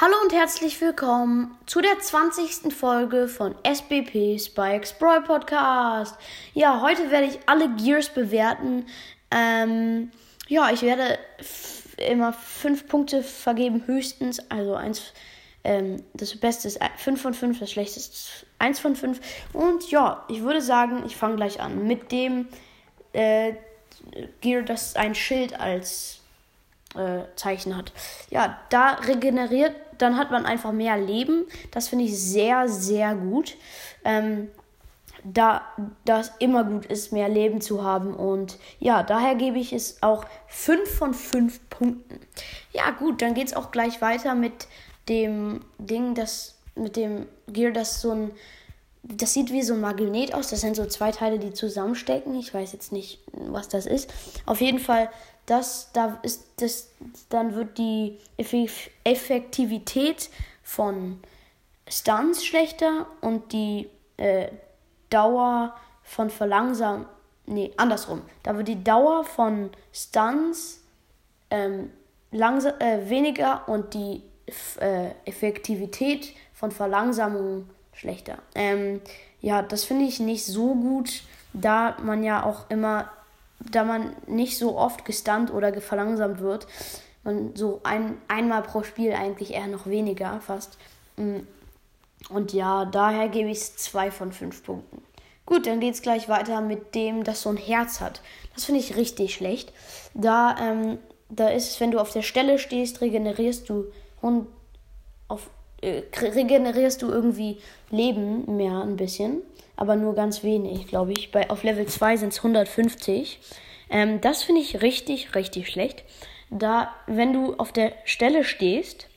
Hallo und herzlich willkommen zu der 20. Folge von SBP Spikes Brawl Podcast. Ja, heute werde ich alle Gears bewerten. Ähm, ja, ich werde immer 5 Punkte vergeben, höchstens. Also eins, ähm, das Beste ist 5 von 5, das Schlechteste ist 1 von 5. Und ja, ich würde sagen, ich fange gleich an mit dem äh, Gear, das ein Schild als äh, Zeichen hat. Ja, da regeneriert, dann hat man einfach mehr Leben. Das finde ich sehr, sehr gut. Ähm, da das immer gut ist, mehr Leben zu haben. Und ja, daher gebe ich es auch 5 von 5 Punkten. Ja, gut, dann geht es auch gleich weiter mit dem Ding, das mit dem Gear, das so ein. Das sieht wie so ein Magnet aus. Das sind so zwei Teile, die zusammenstecken. Ich weiß jetzt nicht, was das ist. Auf jeden Fall das, da ist das, dann wird die Effektivität von Stunts schlechter und die äh, Dauer von verlangsamen, nee, andersrum. Da wird die Dauer von Stunts ähm, langsam, äh, weniger und die äh, Effektivität von Verlangsamung schlechter. Ähm, ja, das finde ich nicht so gut, da man ja auch immer da man nicht so oft gestunt oder verlangsamt wird. Man so ein, einmal pro Spiel eigentlich eher noch weniger fast. Mm. Und ja, daher gebe ich es 2 von 5 Punkten. Gut, dann geht es gleich weiter mit dem, das so ein Herz hat. Das finde ich richtig schlecht. Da, ähm, da ist es, wenn du auf der Stelle stehst, regenerierst du und auf, äh, regenerierst du irgendwie Leben mehr ein bisschen aber nur ganz wenig, glaube ich. Bei, auf Level 2 sind es 150. Ähm, das finde ich richtig, richtig schlecht. Da, wenn du auf der Stelle stehst,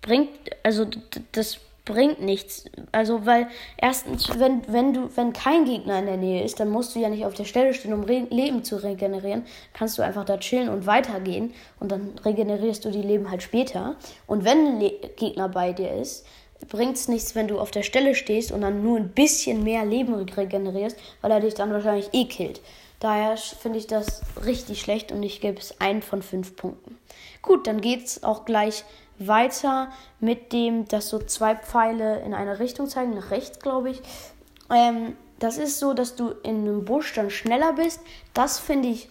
bringt, also das bringt nichts. Also, weil erstens, wenn, wenn du, wenn kein Gegner in der Nähe ist, dann musst du ja nicht auf der Stelle stehen, um Re Leben zu regenerieren. Kannst du einfach da chillen und weitergehen und dann regenerierst du die Leben halt später. Und wenn ein Gegner bei dir ist, bringt es nichts, wenn du auf der Stelle stehst und dann nur ein bisschen mehr Leben regenerierst, weil er dich dann wahrscheinlich eh killt. Daher finde ich das richtig schlecht und ich gebe es einen von fünf Punkten. Gut, dann geht es auch gleich weiter mit dem, dass so zwei Pfeile in eine Richtung zeigen, nach rechts, glaube ich. Ähm, das ist so, dass du in einem Busch dann schneller bist. Das finde ich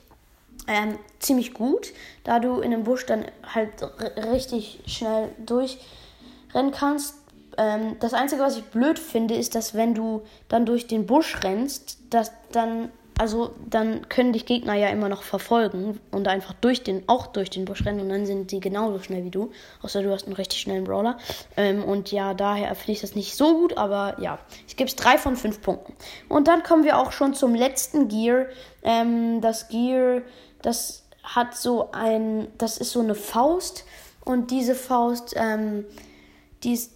ähm, ziemlich gut, da du in einem Busch dann halt richtig schnell durchrennen kannst ähm, das Einzige, was ich blöd finde, ist, dass wenn du dann durch den Busch rennst, dass dann, also dann können dich Gegner ja immer noch verfolgen und einfach durch den, auch durch den Busch rennen und dann sind sie genauso schnell wie du. Außer du hast einen richtig schnellen Brawler. Ähm, und ja, daher finde ich das nicht so gut, aber ja, ich gebe es drei von fünf Punkten. Und dann kommen wir auch schon zum letzten Gear. Ähm, das Gear, das hat so ein, das ist so eine Faust und diese Faust, ähm, dies,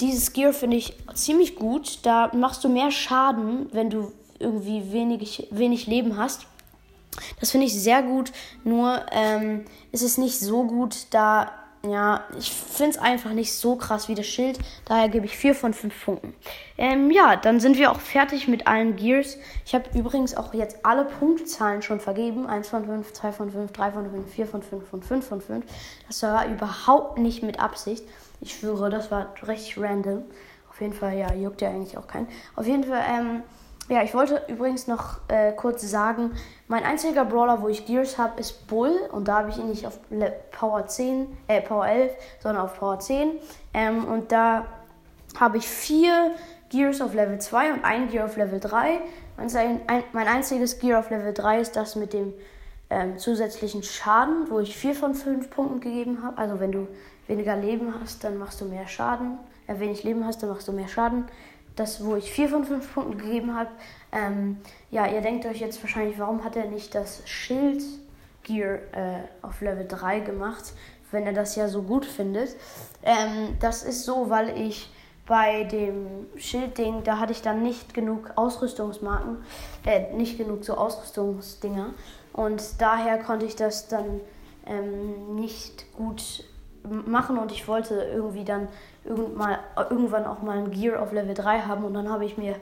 dieses Gear finde ich ziemlich gut. Da machst du mehr Schaden, wenn du irgendwie wenig, wenig Leben hast. Das finde ich sehr gut. Nur ähm, ist es nicht so gut, da ja, ich finde es einfach nicht so krass wie das Schild. Daher gebe ich 4 von 5 Punkten. Ähm, ja, dann sind wir auch fertig mit allen Gears. Ich habe übrigens auch jetzt alle Punktzahlen schon vergeben. 1 von 5, 2 von 5, 3 von 5, 4 von 5 und 5 von 5. Das war überhaupt nicht mit Absicht. Ich schwöre, das war richtig random. Auf jeden Fall, ja, juckt ja eigentlich auch keinen. Auf jeden Fall, ähm, ja, ich wollte übrigens noch äh, kurz sagen, mein einziger Brawler, wo ich Gears habe, ist Bull. Und da habe ich ihn nicht auf Power 10, äh, Power 11, sondern auf Power 10. Ähm, und da habe ich vier Gears auf Level 2 und ein Gear auf Level 3. Mein, mein einziges Gear auf Level 3 ist das mit dem ähm, zusätzlichen Schaden, wo ich 4 von 5 Punkten gegeben habe. Also wenn du weniger Leben hast, dann machst du mehr Schaden. Äh, wenig Leben hast, dann machst du mehr Schaden das, wo ich 4 von 5 Punkten gegeben habe. Ähm, ja, ihr denkt euch jetzt wahrscheinlich, warum hat er nicht das Schild Gear äh, auf Level 3 gemacht, wenn er das ja so gut findet. Ähm, das ist so, weil ich bei dem Schildding, da hatte ich dann nicht genug Ausrüstungsmarken, äh, nicht genug so Ausrüstungsdinger. Und daher konnte ich das dann ähm, nicht gut machen und ich wollte irgendwie dann irgendwann auch mal ein Gear auf Level 3 haben und dann habe ich mir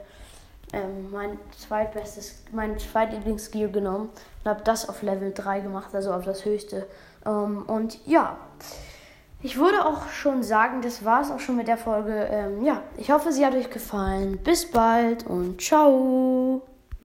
ähm, mein zweitbestes, mein zweitlieblingsgear genommen und habe das auf Level 3 gemacht, also auf das höchste. Ähm, und ja, Ich würde auch schon sagen, das war es auch schon mit der Folge. Ähm, ja, ich hoffe, sie hat euch gefallen. Bis bald und ciao.